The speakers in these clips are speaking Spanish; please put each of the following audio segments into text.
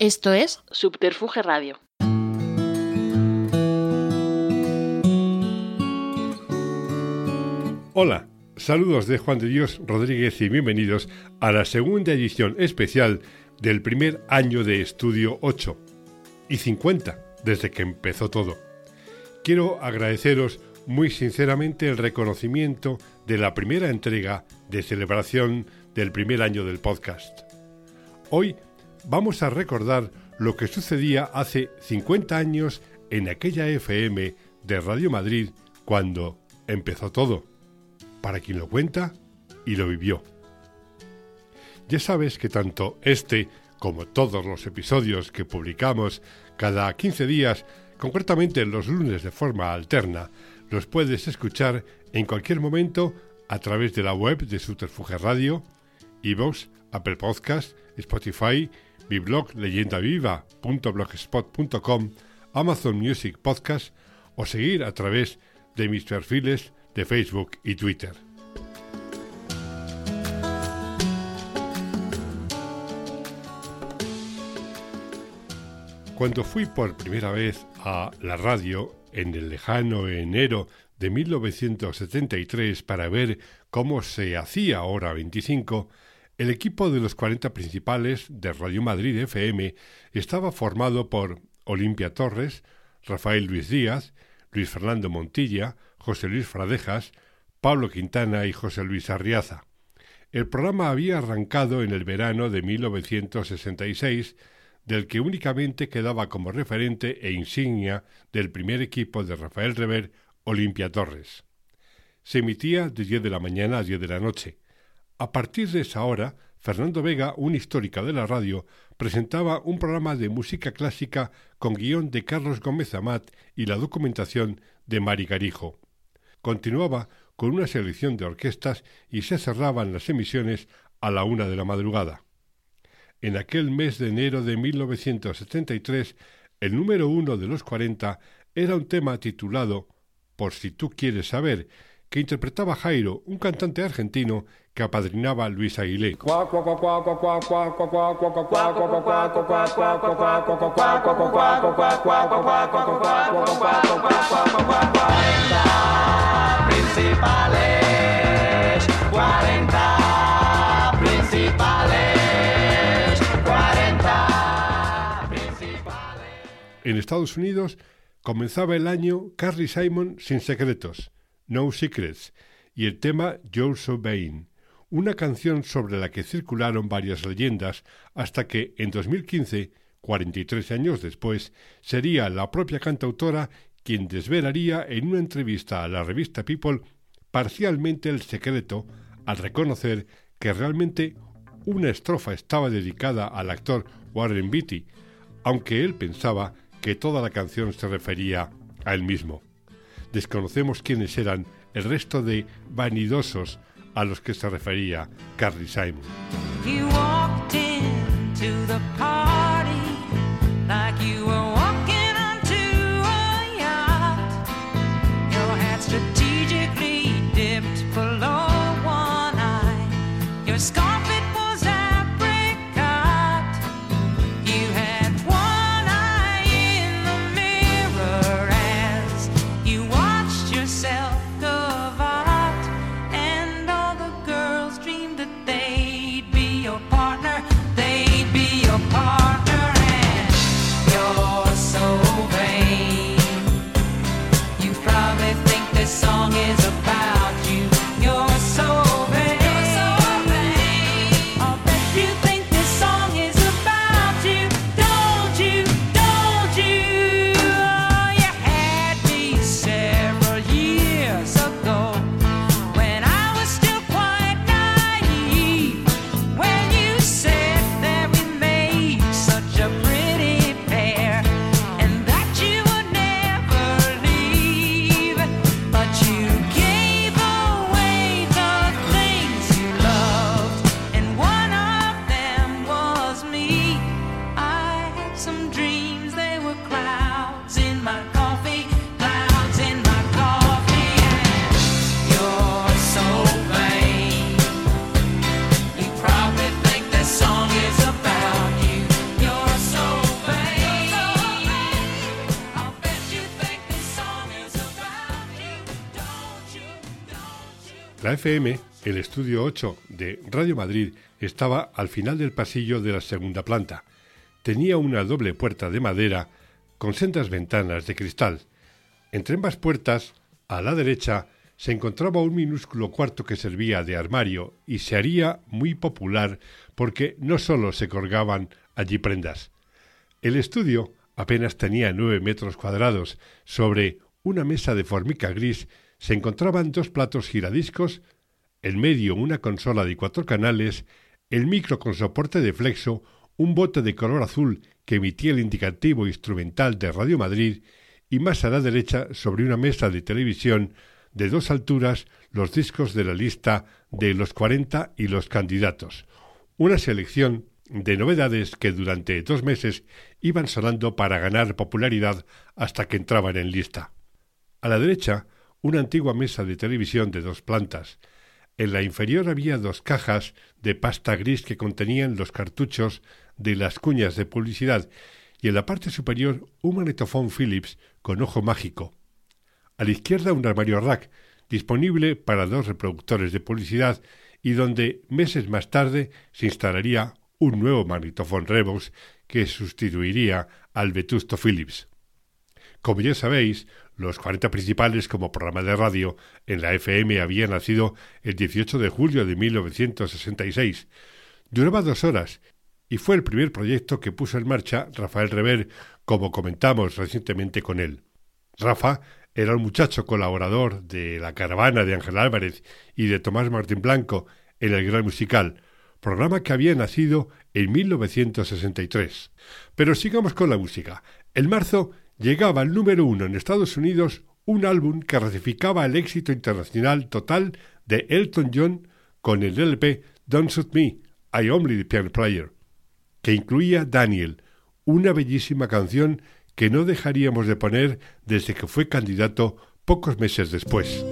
Esto es Subterfuge Radio. Hola, saludos de Juan de Dios Rodríguez y bienvenidos a la segunda edición especial del primer año de estudio 8 y 50 desde que empezó todo. Quiero agradeceros muy sinceramente el reconocimiento de la primera entrega de celebración del primer año del podcast. Hoy vamos a recordar lo que sucedía hace 50 años en aquella FM de Radio Madrid cuando empezó todo, para quien lo cuenta y lo vivió. Ya sabes que tanto este como todos los episodios que publicamos cada 15 días, concretamente los lunes de forma alterna, los puedes escuchar en cualquier momento a través de la web de Subterfuge Radio, iVoox, Apple Podcast, Spotify, blog leyendaviva.blogspot.com, Amazon Music Podcast o seguir a través de mis perfiles de Facebook y Twitter. Cuando fui por primera vez a la radio en el lejano enero de 1973 para ver cómo se hacía Hora 25, el equipo de los 40 principales de Radio Madrid FM estaba formado por Olimpia Torres, Rafael Luis Díaz, Luis Fernando Montilla, José Luis Fradejas, Pablo Quintana y José Luis Arriaza. El programa había arrancado en el verano de 1966, del que únicamente quedaba como referente e insignia del primer equipo de Rafael Rever, Olimpia Torres. Se emitía de 10 de la mañana a 10 de la noche. A partir de esa hora, Fernando Vega, un histórica de la radio, presentaba un programa de música clásica con guion de Carlos Gómez Amat y la documentación de Mari Garijo. Continuaba con una selección de orquestas y se cerraban las emisiones a la una de la madrugada. En aquel mes de enero de 1973, el número uno de los cuarenta era un tema titulado Por si tú quieres saber, que interpretaba Jairo, un cantante argentino que apadrinaba a Luis Aguilé. principales, 40 principales, 40 principales. En Estados Unidos comenzaba el año Carly Simon sin secretos no Secrets y el tema So Vain, una canción sobre la que circularon varias leyendas hasta que en 2015, 43 años después, sería la propia cantautora quien desvelaría en una entrevista a la revista People parcialmente el secreto al reconocer que realmente una estrofa estaba dedicada al actor Warren Beatty, aunque él pensaba que toda la canción se refería a él mismo desconocemos quiénes eran el resto de vanidosos a los que se refería Carly Simon. FM, el estudio 8 de Radio Madrid estaba al final del pasillo de la segunda planta. Tenía una doble puerta de madera con sendas ventanas de cristal. Entre ambas puertas, a la derecha, se encontraba un minúsculo cuarto que servía de armario y se haría muy popular porque no sólo se colgaban allí prendas. El estudio apenas tenía nueve metros cuadrados. Sobre una mesa de formica gris se encontraban dos platos giradiscos, en medio una consola de cuatro canales, el micro con soporte de flexo, un bote de color azul que emitía el indicativo instrumental de Radio Madrid y más a la derecha, sobre una mesa de televisión de dos alturas, los discos de la lista de los 40 y los candidatos. Una selección de novedades que durante dos meses iban sonando para ganar popularidad hasta que entraban en lista. A la derecha, una antigua mesa de televisión de dos plantas. En la inferior había dos cajas de pasta gris que contenían los cartuchos de las cuñas de publicidad y en la parte superior un magnetofón Philips con ojo mágico. A la izquierda un armario rack disponible para dos reproductores de publicidad y donde meses más tarde se instalaría un nuevo magnetofón Revox que sustituiría al vetusto Philips. Como ya sabéis, los 40 principales como programa de radio en la FM habían nacido el 18 de julio de 1966. Duraba dos horas y fue el primer proyecto que puso en marcha Rafael Rever, como comentamos recientemente con él. Rafa era un muchacho colaborador de La Caravana de Ángel Álvarez y de Tomás Martín Blanco en el Gran Musical, programa que había nacido en 1963. Pero sigamos con la música. En marzo llegaba al número uno en Estados Unidos un álbum que ratificaba el éxito internacional total de Elton John con el LP Don't Shoot Me, I Only the Piano Player, que incluía Daniel, una bellísima canción que no dejaríamos de poner desde que fue candidato pocos meses después.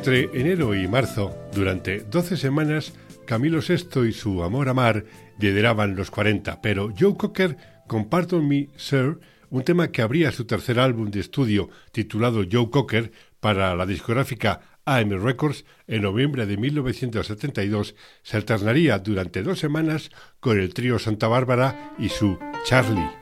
Entre enero y marzo, durante 12 semanas, Camilo VI y su Amor a Mar lideraban los 40, pero Joe Cocker con Pardon Me Sir, un tema que abría su tercer álbum de estudio titulado Joe Cocker para la discográfica AM Records en noviembre de 1972, se alternaría durante dos semanas con el trío Santa Bárbara y su Charlie.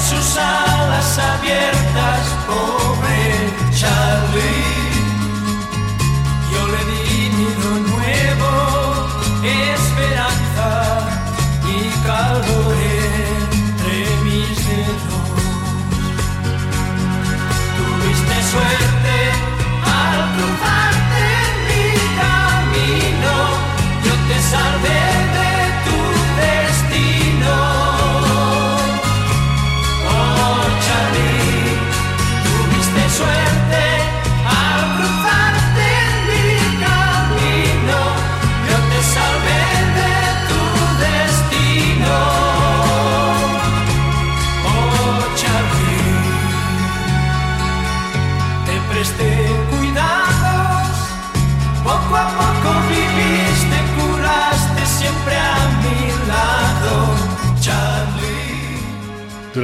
Sus alas abiertas,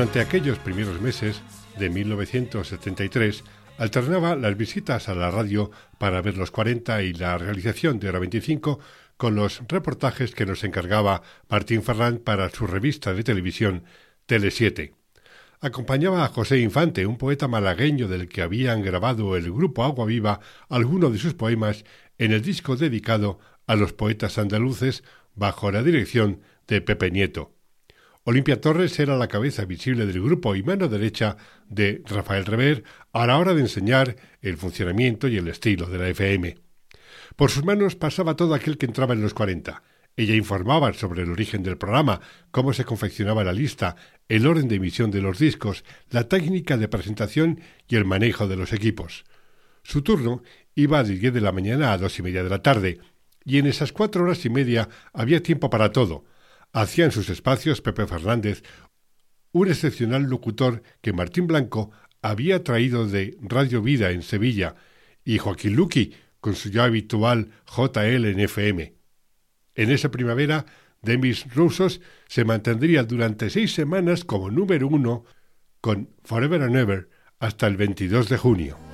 Durante aquellos primeros meses de 1973, alternaba las visitas a la radio para ver los 40 y la realización de Hora 25 con los reportajes que nos encargaba Martín Ferrand para su revista de televisión Tele 7. Acompañaba a José Infante, un poeta malagueño del que habían grabado el grupo Agua Viva algunos de sus poemas en el disco dedicado a los poetas andaluces bajo la dirección de Pepe Nieto. Olimpia Torres era la cabeza visible del grupo y mano derecha de Rafael Rever a la hora de enseñar el funcionamiento y el estilo de la FM. Por sus manos pasaba todo aquel que entraba en los 40. Ella informaba sobre el origen del programa, cómo se confeccionaba la lista, el orden de emisión de los discos, la técnica de presentación y el manejo de los equipos. Su turno iba de 10 de la mañana a dos y media de la tarde, y en esas cuatro horas y media había tiempo para todo. Hacía en sus espacios Pepe Fernández, un excepcional locutor que Martín Blanco había traído de Radio Vida en Sevilla, y Joaquín Luqui, con su ya habitual JL en FM. En esa primavera, Demis Roussos se mantendría durante seis semanas como número uno con Forever and Ever hasta el 22 de junio.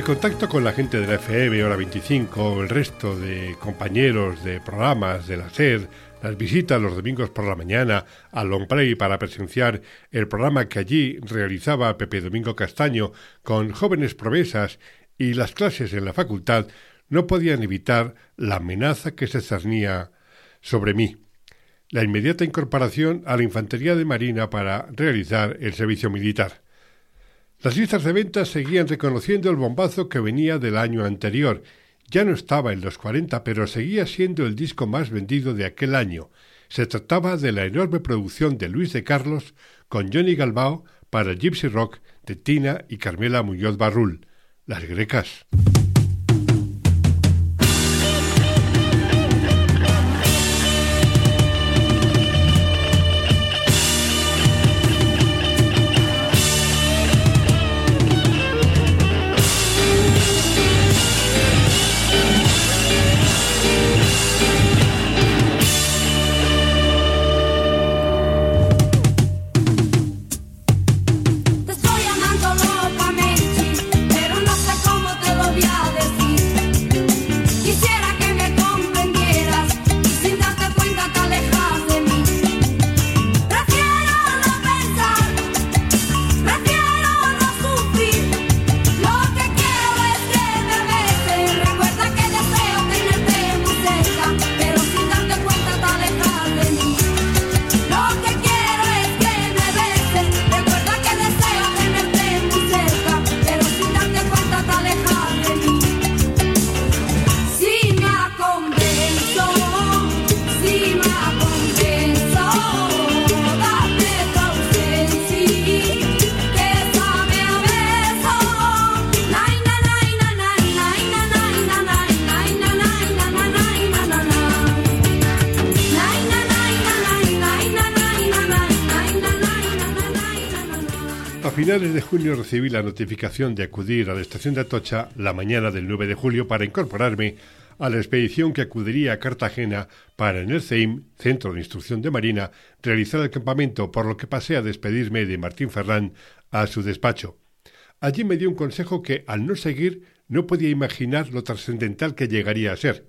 El contacto con la gente de la FM, Hora 25, el resto de compañeros de programas de la SER, las visitas los domingos por la mañana al Long Play para presenciar el programa que allí realizaba Pepe Domingo Castaño con jóvenes promesas y las clases en la facultad no podían evitar la amenaza que se cernía sobre mí. La inmediata incorporación a la Infantería de Marina para realizar el servicio militar. Las listas de ventas seguían reconociendo el bombazo que venía del año anterior. Ya no estaba en los 40, pero seguía siendo el disco más vendido de aquel año. Se trataba de la enorme producción de Luis de Carlos con Johnny Galbao para Gypsy Rock de Tina y Carmela Muñoz Barrul, Las Grecas. Finales de junio recibí la notificación de acudir a la estación de Atocha la mañana del 9 de julio para incorporarme a la expedición que acudiría a Cartagena para en el CEIM, Centro de Instrucción de Marina, realizar el campamento, por lo que pasé a despedirme de Martín Ferrán a su despacho. Allí me dio un consejo que, al no seguir, no podía imaginar lo trascendental que llegaría a ser.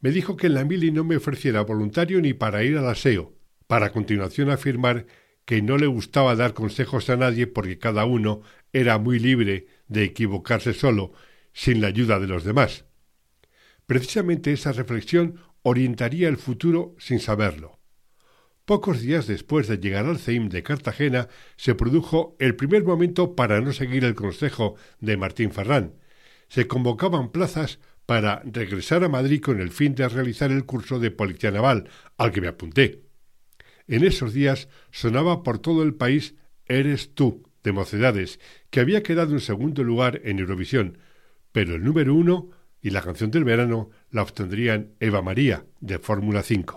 Me dijo que en la mili no me ofreciera voluntario ni para ir al aseo, para a continuación afirmar que no le gustaba dar consejos a nadie porque cada uno era muy libre de equivocarse solo, sin la ayuda de los demás. Precisamente esa reflexión orientaría el futuro sin saberlo. Pocos días después de llegar al CEIM de Cartagena se produjo el primer momento para no seguir el consejo de Martín Ferrán. Se convocaban plazas para regresar a Madrid con el fin de realizar el curso de Policía Naval, al que me apunté. En esos días sonaba por todo el país Eres tú, de Mocedades, que había quedado en segundo lugar en Eurovisión, pero el número uno y la canción del verano la obtendrían Eva María, de Fórmula 5.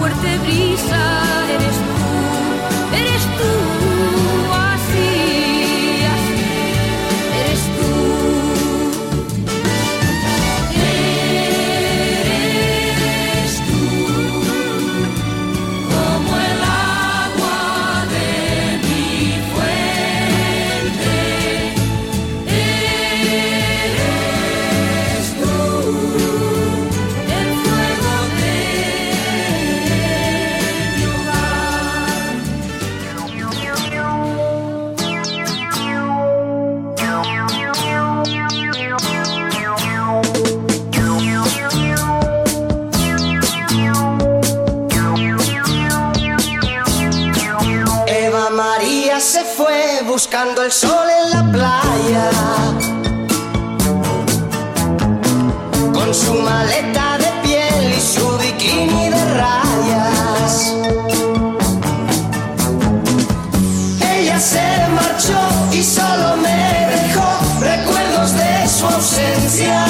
fuerte brisa eres tú, buscando el sol en la playa. Con su maleta de piel y su bikini de rayas. Ella se marchó y solo me dejó recuerdos de su ausencia.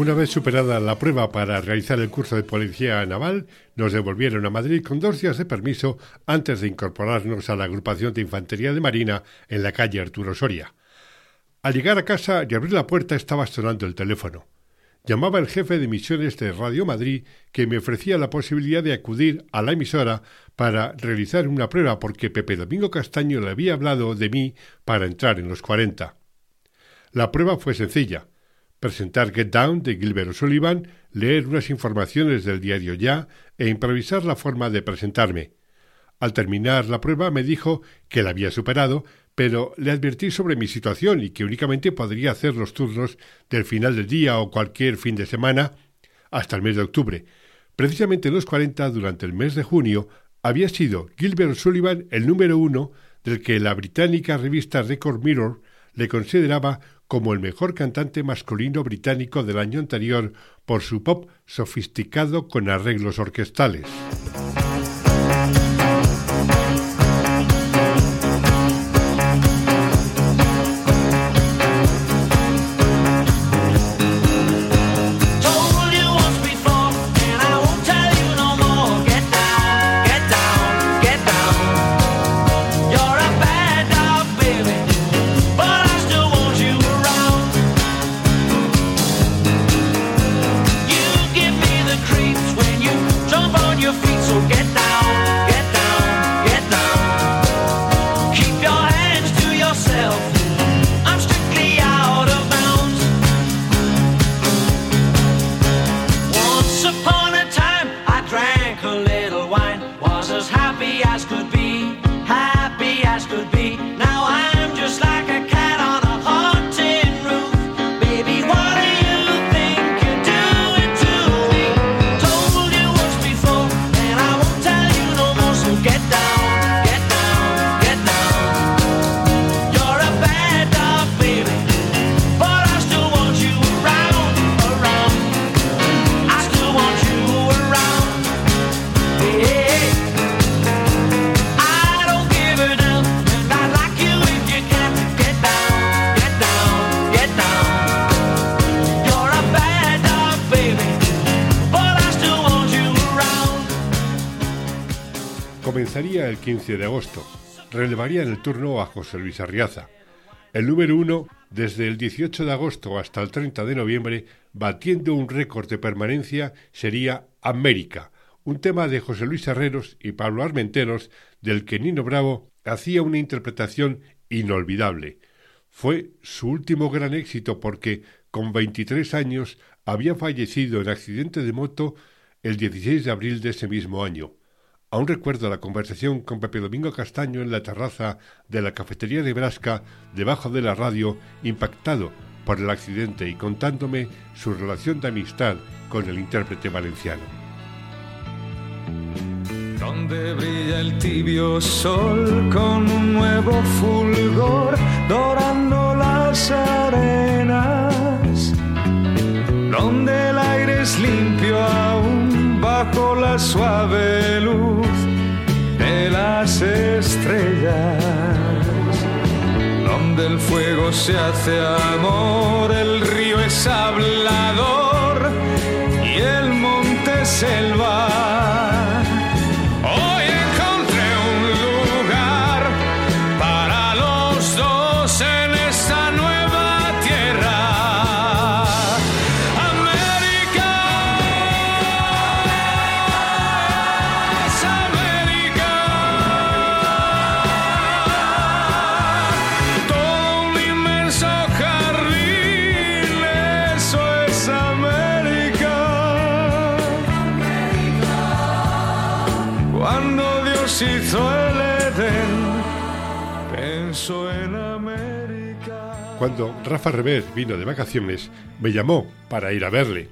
Una vez superada la prueba para realizar el curso de policía naval, nos devolvieron a Madrid con dos días de permiso antes de incorporarnos a la agrupación de infantería de Marina en la calle Arturo Soria. Al llegar a casa y abrir la puerta estaba sonando el teléfono. Llamaba el jefe de misiones de Radio Madrid que me ofrecía la posibilidad de acudir a la emisora para realizar una prueba porque Pepe Domingo Castaño le había hablado de mí para entrar en los 40. La prueba fue sencilla. Presentar Get Down de Gilbert O'Sullivan, leer unas informaciones del diario Ya e improvisar la forma de presentarme. Al terminar la prueba me dijo que la había superado, pero le advertí sobre mi situación y que únicamente podría hacer los turnos del final del día o cualquier fin de semana hasta el mes de octubre. Precisamente en los 40, durante el mes de junio, había sido Gilbert Sullivan el número uno del que la británica revista Record Mirror le consideraba como el mejor cantante masculino británico del año anterior por su pop sofisticado con arreglos orquestales. Luis Arriaza. El número uno, desde el 18 de agosto hasta el 30 de noviembre, batiendo un récord de permanencia, sería América, un tema de José Luis Herreros y Pablo Armenteros, del que Nino Bravo hacía una interpretación inolvidable. Fue su último gran éxito porque, con 23 años, había fallecido en accidente de moto el 16 de abril de ese mismo año. Aún recuerdo la conversación con Pepe Domingo Castaño en la terraza de la cafetería de Brasca, debajo de la radio, impactado por el accidente y contándome su relación de amistad con el intérprete valenciano. Donde brilla el tibio sol con un nuevo fulgor dorando las arenas. Donde el aire es limpio aún bajo la suave luz de las estrellas. Donde el fuego se hace amor, el río es hablador y el monte selva. Cuando Rafa Rever vino de vacaciones, me llamó para ir a verle.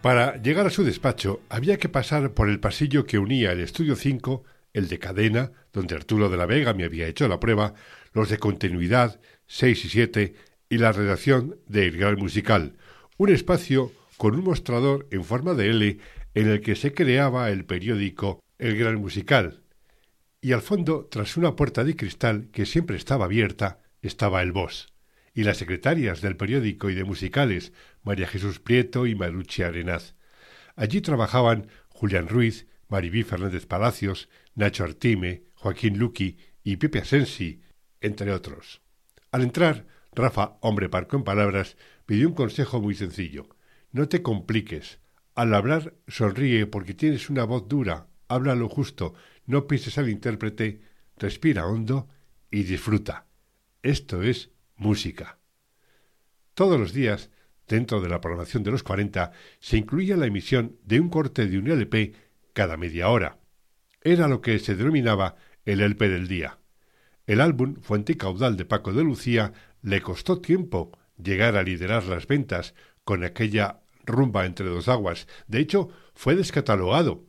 Para llegar a su despacho había que pasar por el pasillo que unía el estudio 5, el de cadena, donde Arturo de la Vega me había hecho la prueba, los de continuidad 6 y 7 y la redacción de El Gran Musical, un espacio con un mostrador en forma de L en el que se creaba el periódico El Gran Musical. Y al fondo, tras una puerta de cristal que siempre estaba abierta, estaba el boss y las secretarias del periódico y de musicales, María Jesús Prieto y Marucci Arenaz. Allí trabajaban Julián Ruiz, Maribí Fernández Palacios, Nacho Artime, Joaquín Luqui y Pepe Asensi, entre otros. Al entrar, Rafa, hombre parco en palabras, me dio un consejo muy sencillo. No te compliques. Al hablar, sonríe porque tienes una voz dura. Habla lo justo. No pienses al intérprete. Respira hondo y disfruta. Esto es música. Todos los días, dentro de la programación de los 40, se incluía la emisión de un corte de un LP cada media hora. Era lo que se denominaba el LP del día. El álbum Fuente Caudal de Paco de Lucía le costó tiempo llegar a liderar las ventas con aquella rumba entre dos aguas. De hecho, fue descatalogado.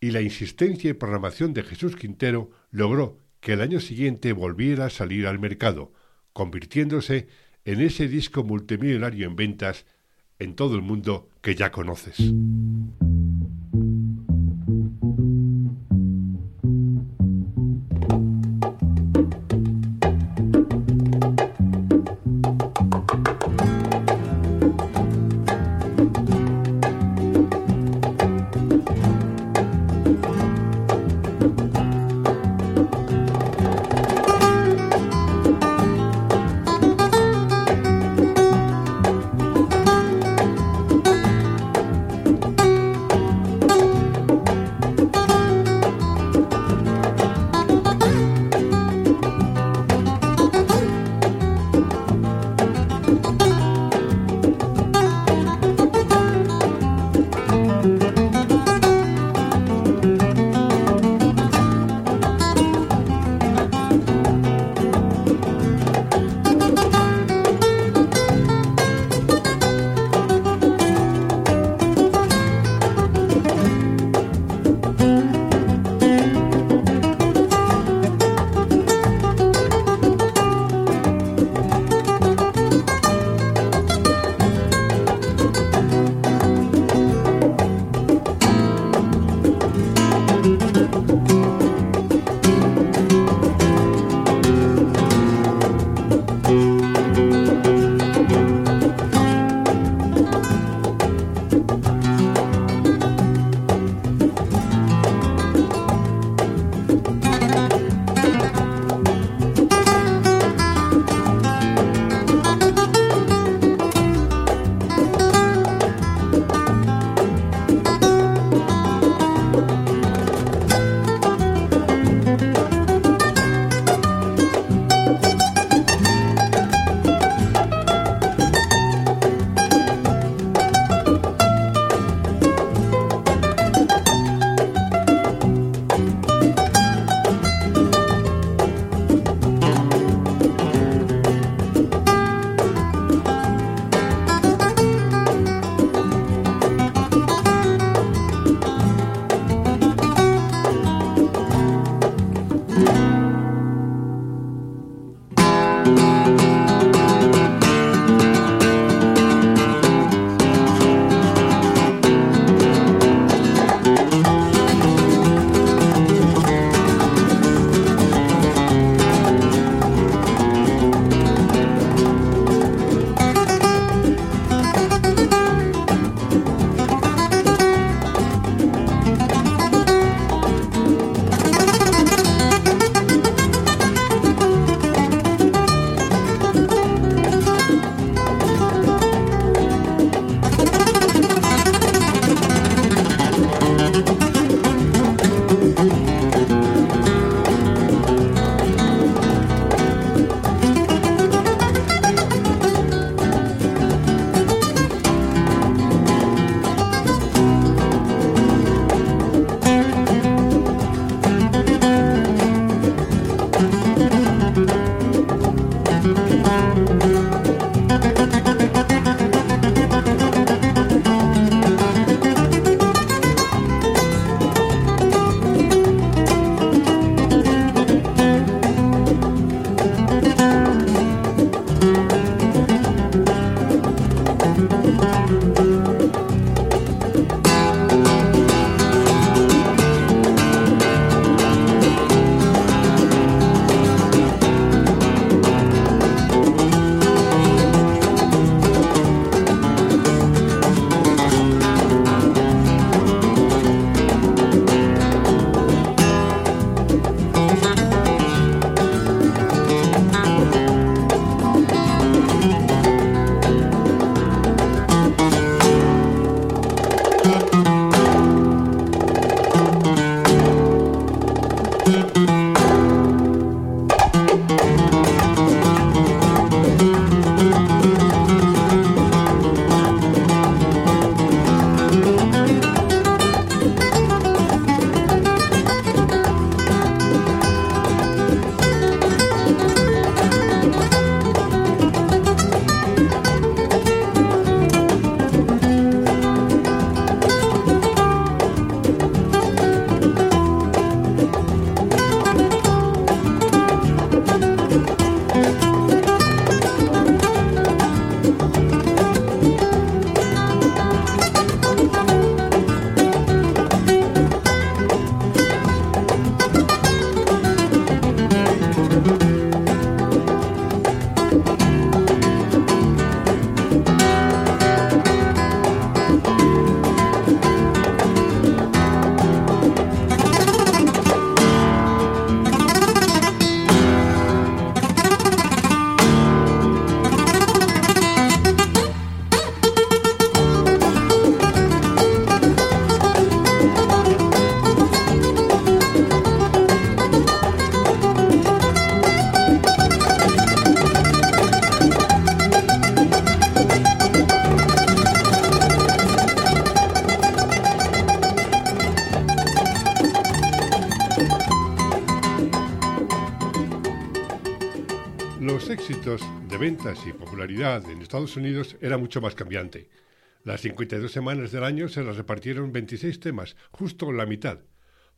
Y la insistencia y programación de Jesús Quintero logró que el año siguiente volviera a salir al mercado, convirtiéndose en ese disco multimillonario en ventas en todo el mundo que ya conoces. Ventas y popularidad en Estados Unidos era mucho más cambiante. Las 52 semanas del año se las repartieron 26 temas, justo la mitad.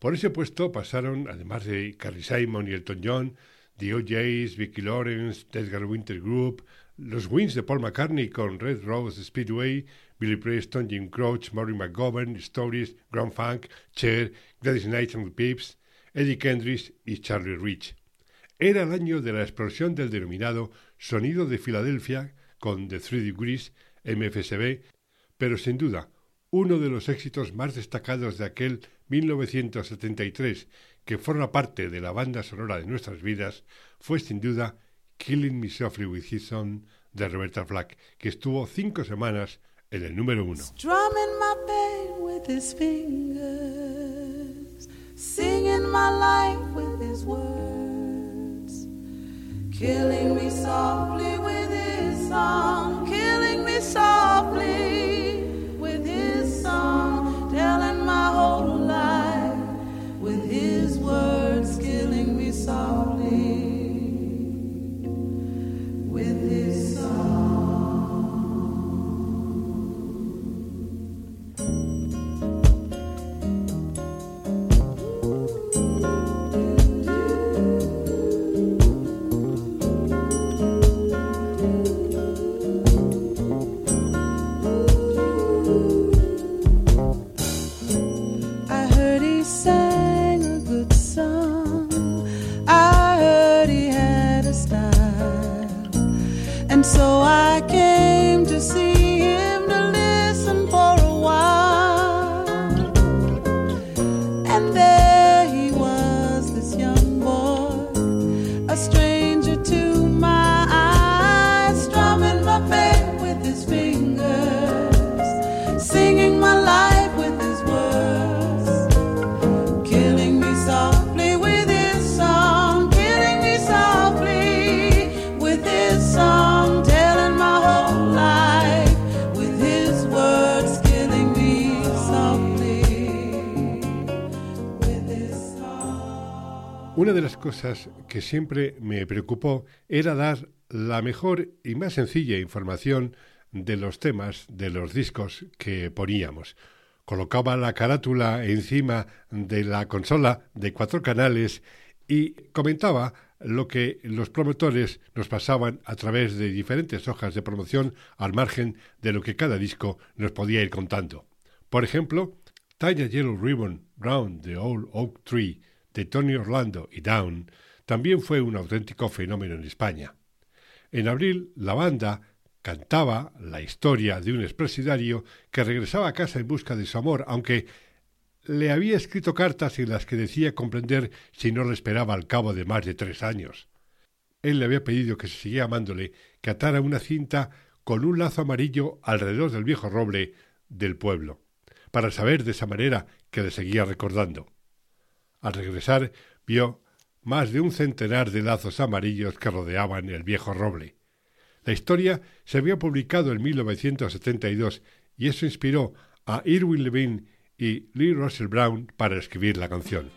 Por ese puesto pasaron, además de Carly Simon y Elton John, The OJs, Vicky Lawrence, Edgar Winter Group, los Wings de Paul McCartney con Red Rose Speedway, Billy Preston, Jim Crouch, Maury McGovern, Stories, Grand Funk, Cher, Gladys Knight and the Pips, Eddie Kendrick y Charlie Rich. Era el año de la explosión del denominado sonido de Filadelfia con The Three Degrees, MFSB, pero sin duda uno de los éxitos más destacados de aquel 1973 que forma parte de la banda sonora de nuestras vidas fue sin duda Killing Me Softly with His Son de Roberta Flack, que estuvo cinco semanas en el número uno. Killing me softly with his song, Una de las cosas que siempre me preocupó era dar la mejor y más sencilla información de los temas de los discos que poníamos. Colocaba la carátula encima de la consola de cuatro canales y comentaba lo que los promotores nos pasaban a través de diferentes hojas de promoción al margen de lo que cada disco nos podía ir contando. Por ejemplo, Tie a Yellow Ribbon Round the Old Oak Tree de Tony Orlando y Down también fue un auténtico fenómeno en España. En abril, la banda cantaba la historia de un expresidiario que regresaba a casa en busca de su amor, aunque le había escrito cartas en las que decía comprender si no le esperaba al cabo de más de tres años. Él le había pedido que se siguiera amándole, que atara una cinta con un lazo amarillo alrededor del viejo roble del pueblo, para saber de esa manera que le seguía recordando. Al regresar vio más de un centenar de lazos amarillos que rodeaban el viejo roble. La historia se había publicado en 1972 y eso inspiró a Irwin Levine y Lee Russell Brown para escribir la canción.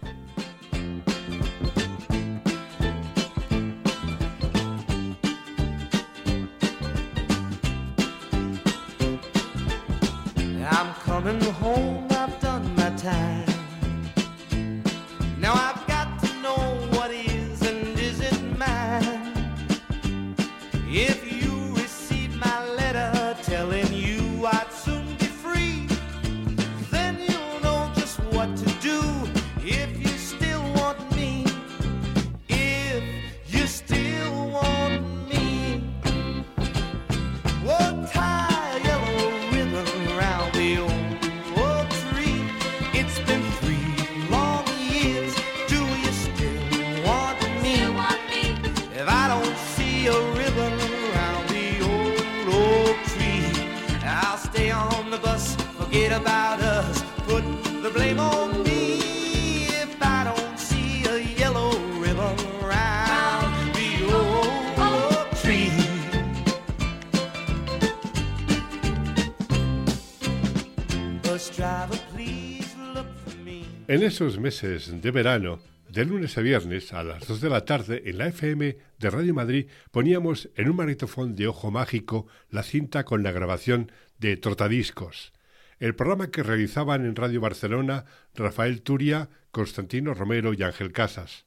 Esos meses de verano, De lunes a viernes a las 2 de la tarde en la FM de Radio Madrid poníamos en un magnetofón de ojo mágico la cinta con la grabación de Trotadiscos, el programa que realizaban en Radio Barcelona Rafael Turia, Constantino Romero y Ángel Casas.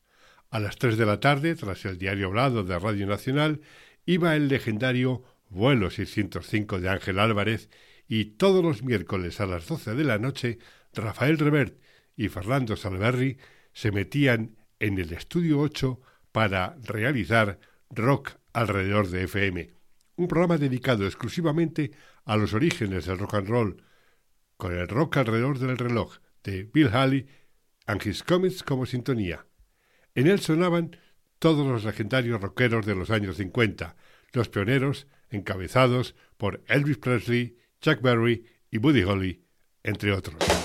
A las 3 de la tarde, tras el diario hablado de Radio Nacional, iba el legendario Vuelo 605 de Ángel Álvarez y todos los miércoles a las 12 de la noche, Rafael Revert y Fernando Salverri se metían en el estudio 8 para realizar Rock alrededor de FM, un programa dedicado exclusivamente a los orígenes del rock and roll, con el rock alrededor del reloj de Bill Haley and His Comets como sintonía. En él sonaban todos los legendarios rockeros de los años 50, los pioneros encabezados por Elvis Presley, Chuck Berry y Buddy Holly, entre otros.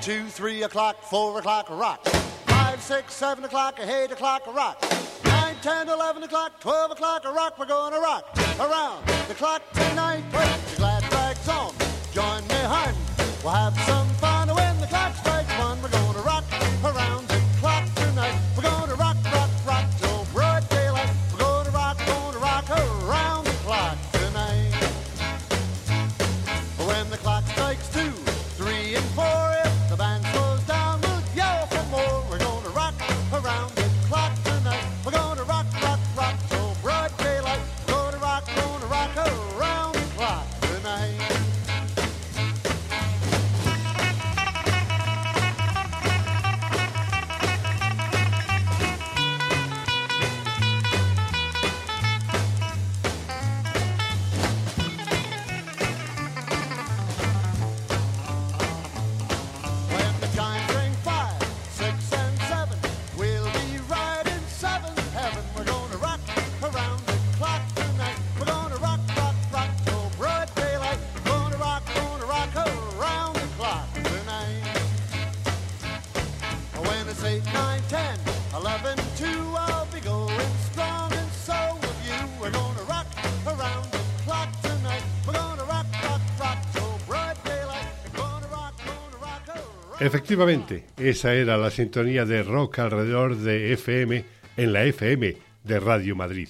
Two, three o'clock, four o'clock, rock. Five, six, seven o'clock, eight o'clock, rock. Nine, ten, eleven o'clock, twelve o'clock, rock. We're gonna rock around the clock tonight. Put your glad rags on. Join me, hun. We'll have some fun when the clock strikes Efectivamente, esa era la sintonía de rock alrededor de FM en la FM de Radio Madrid.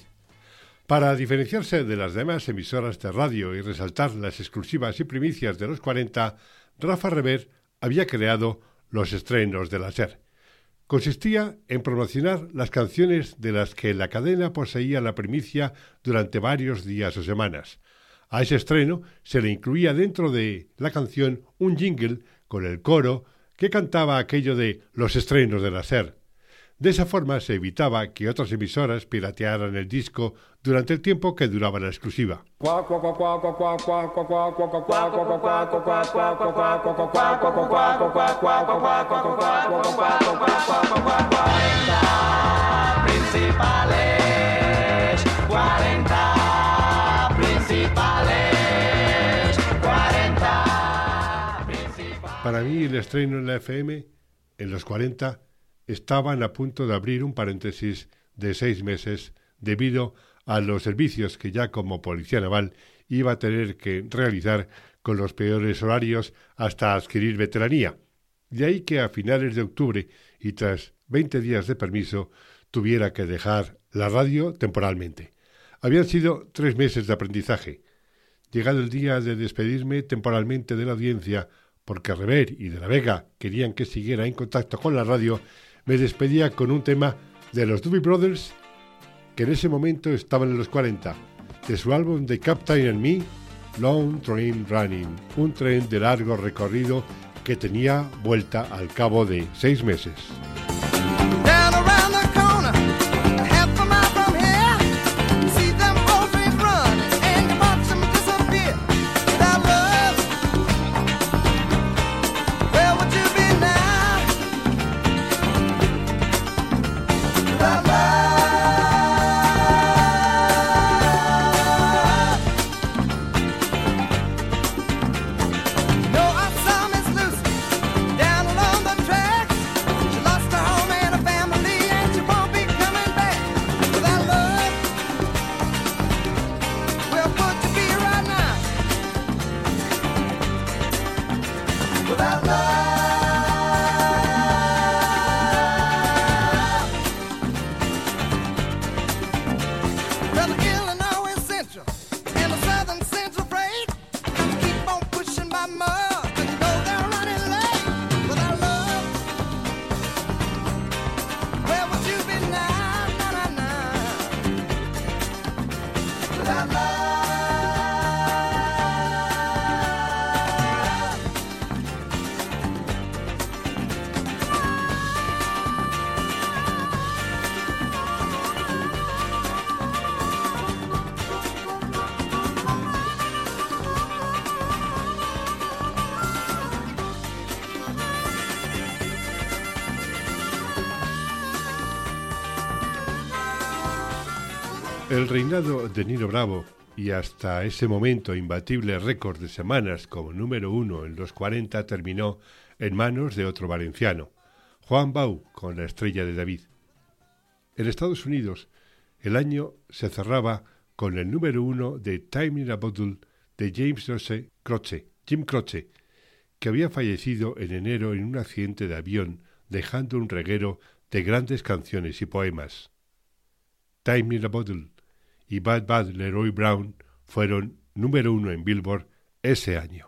Para diferenciarse de las demás emisoras de radio y resaltar las exclusivas y primicias de los 40, Rafa Rever había creado los estrenos de la SER. Consistía en promocionar las canciones de las que la cadena poseía la primicia durante varios días o semanas. A ese estreno se le incluía dentro de la canción un jingle con el coro que cantaba aquello de los estrenos de la SER. De esa forma se evitaba que otras emisoras piratearan el disco durante el tiempo que duraba la exclusiva. Para mí el estreno en la FM, en los 40, estaban a punto de abrir un paréntesis de seis meses debido a los servicios que ya como policía naval iba a tener que realizar con los peores horarios hasta adquirir veteranía. De ahí que a finales de octubre y tras 20 días de permiso tuviera que dejar la radio temporalmente. Habían sido tres meses de aprendizaje. Llegado el día de despedirme temporalmente de la audiencia, porque Rever y de la Vega querían que siguiera en contacto con la radio, me despedía con un tema de los Doobie Brothers, que en ese momento estaban en los 40, de su álbum The Captain and Me, Long Train Running, un tren de largo recorrido que tenía vuelta al cabo de seis meses. Reinado de Nino Bravo y hasta ese momento imbatible récord de semanas como número uno en los 40 terminó en manos de otro valenciano, Juan Bau con la estrella de David. En Estados Unidos, el año se cerraba con el número uno de Time in a Bottle de James Jose Croce, Jim Croce, que había fallecido en enero en un accidente de avión, dejando un reguero de grandes canciones y poemas. Time in a Bottle y Bad Bad Leroy Brown fueron número uno en Billboard ese año.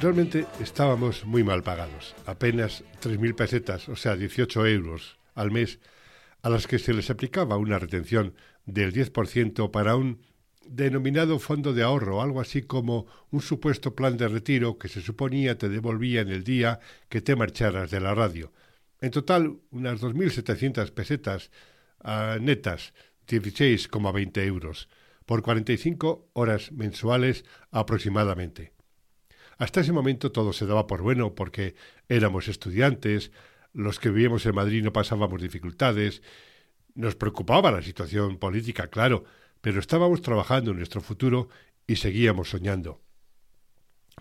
Realmente estábamos muy mal pagados, apenas 3.000 pesetas, o sea, 18 euros al mes, a las que se les aplicaba una retención del 10% para un denominado fondo de ahorro, algo así como un supuesto plan de retiro que se suponía te devolvía en el día que te marcharas de la radio. En total, unas 2.700 pesetas ah, netas, 16,20 euros, por 45 horas mensuales aproximadamente. Hasta ese momento todo se daba por bueno porque éramos estudiantes, los que vivíamos en Madrid no pasábamos dificultades, nos preocupaba la situación política, claro, pero estábamos trabajando en nuestro futuro y seguíamos soñando.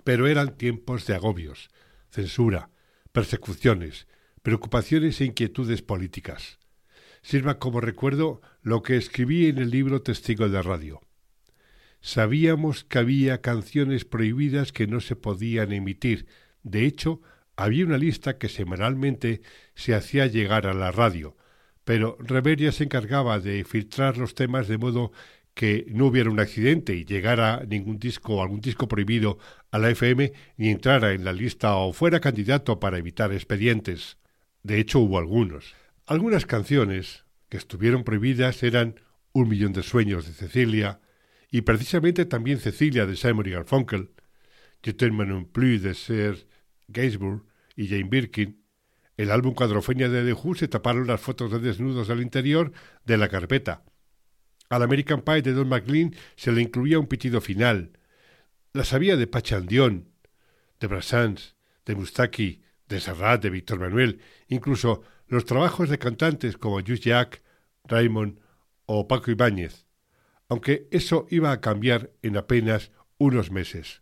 Pero eran tiempos de agobios, censura, persecuciones, preocupaciones e inquietudes políticas. Sirva como recuerdo lo que escribí en el libro Testigo de Radio. Sabíamos que había canciones prohibidas que no se podían emitir. De hecho, había una lista que semanalmente se hacía llegar a la radio, pero Reveria se encargaba de filtrar los temas de modo que no hubiera un accidente y llegara ningún disco o algún disco prohibido a la FM ni entrara en la lista o fuera candidato para evitar expedientes. De hecho, hubo algunos. Algunas canciones que estuvieron prohibidas eran Un millón de sueños de Cecilia y precisamente también Cecilia de Simon y Garfunkel, Je un plus de Ser Gainsbourg y Jane Birkin, el álbum Cuadrofenia de The Who se taparon las fotos de desnudos al interior de la carpeta. Al American Pie de Don McLean se le incluía un pitido final. Las había de Pachandión, de Brassens, de Mustaki, de Serrat, de Víctor Manuel, incluso los trabajos de cantantes como Just Jack, Raymond o Paco Ibáñez aunque eso iba a cambiar en apenas unos meses.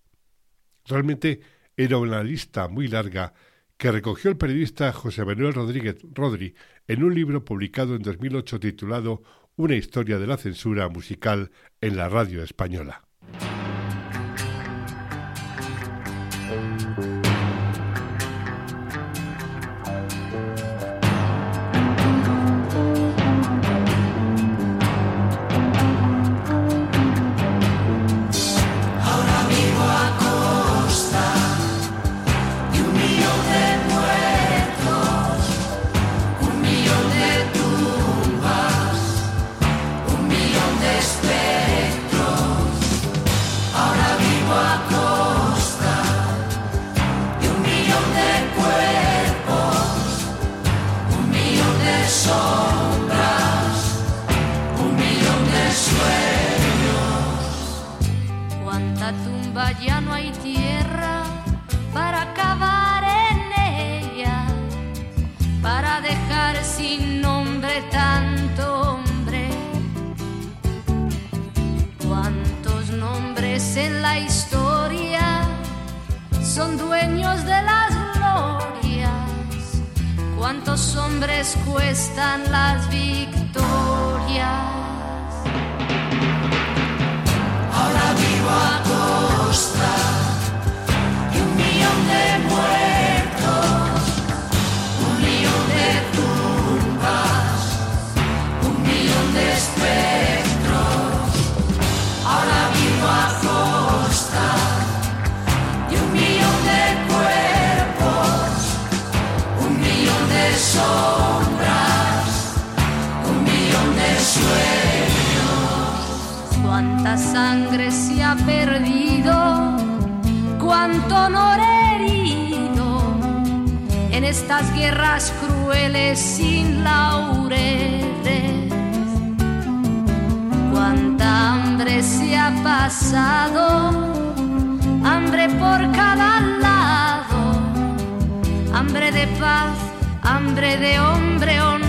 Realmente era una lista muy larga que recogió el periodista José Manuel Rodríguez Rodri en un libro publicado en 2008 titulado Una historia de la censura musical en la radio española. hombres cuestan las victorias. Ahora vivo a costa. sangre se ha perdido, cuánto honor herido en estas guerras crueles sin laureles, cuánta hambre se ha pasado, hambre por cada lado, hambre de paz, hambre de hombre honor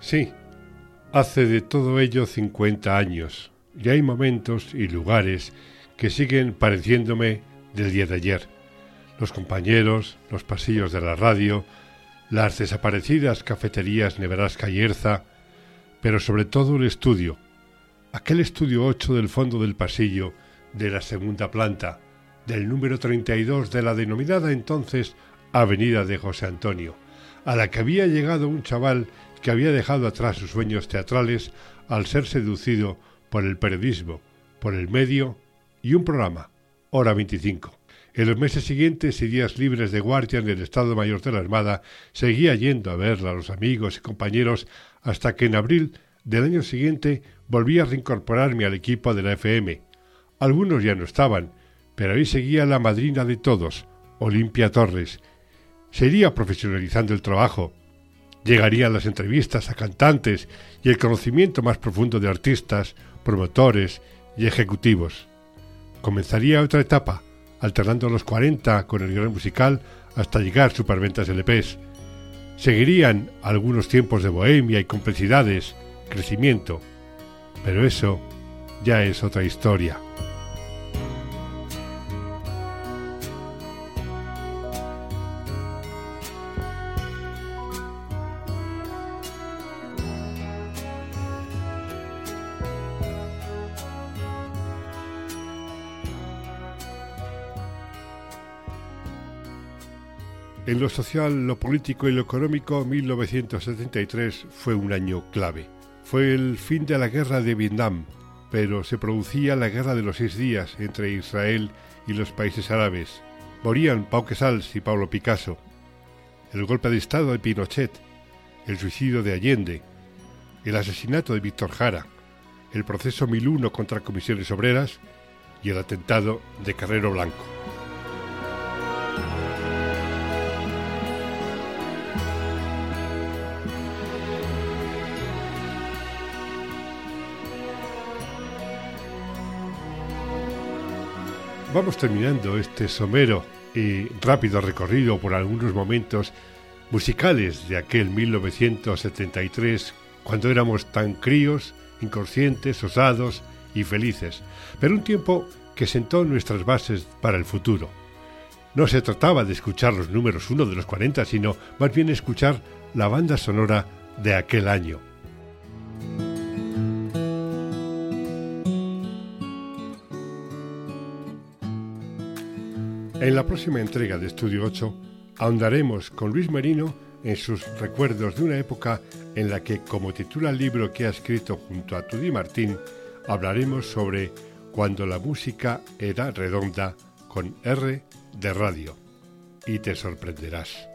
Sí, hace de todo ello 50 años, y hay momentos y lugares que siguen pareciéndome del día de ayer. Los compañeros, los pasillos de la radio, las desaparecidas cafeterías Nebraska y Erza, pero sobre todo el estudio, aquel estudio 8 del fondo del pasillo de la segunda planta, del número 32 de la denominada entonces Avenida de José Antonio, a la que había llegado un chaval que había dejado atrás sus sueños teatrales al ser seducido por el periodismo, por el medio y un programa, Hora 25. En los meses siguientes y días libres de guardia en el Estado Mayor de la Armada, seguía yendo a ver a los amigos y compañeros hasta que en abril del año siguiente volví a reincorporarme al equipo de la FM. Algunos ya no estaban, pero ahí seguía la madrina de todos, Olimpia Torres. Se iría profesionalizando el trabajo. Llegarían las entrevistas a cantantes y el conocimiento más profundo de artistas, promotores y ejecutivos. Comenzaría otra etapa, alternando los 40 con el gran musical hasta llegar superventas LPs. Seguirían algunos tiempos de bohemia y complejidades, crecimiento, pero eso ya es otra historia. En lo social, lo político y lo económico, 1973 fue un año clave. Fue el fin de la guerra de Vietnam, pero se producía la guerra de los seis días entre Israel y los países árabes. Morían Pau Casals y Pablo Picasso. El golpe de Estado de Pinochet, el suicidio de Allende, el asesinato de Víctor Jara, el proceso 1001 contra comisiones obreras y el atentado de Carrero Blanco. Vamos terminando este somero y rápido recorrido por algunos momentos musicales de aquel 1973, cuando éramos tan críos, inconscientes, osados y felices, pero un tiempo que sentó nuestras bases para el futuro. No se trataba de escuchar los números uno de los 40, sino más bien escuchar la banda sonora de aquel año. En la próxima entrega de Estudio 8 ahondaremos con Luis Marino en sus recuerdos de una época en la que, como titula el libro que ha escrito junto a Tudy Martín, hablaremos sobre cuando la música era redonda con R de radio. Y te sorprenderás.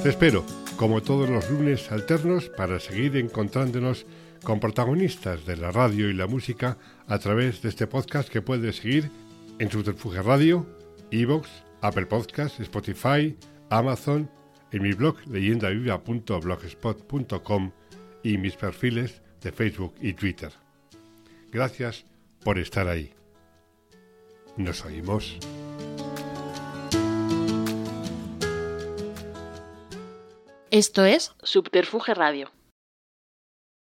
Te espero, como todos los lunes alternos, para seguir encontrándonos con protagonistas de la radio y la música a través de este podcast que puedes seguir en Subterfuge Radio, Evox, Apple Podcasts, Spotify, Amazon, en mi blog leyendaviva.blogspot.com y mis perfiles de Facebook y Twitter. Gracias por estar ahí. Nos oímos. Esto es Subterfuge Radio.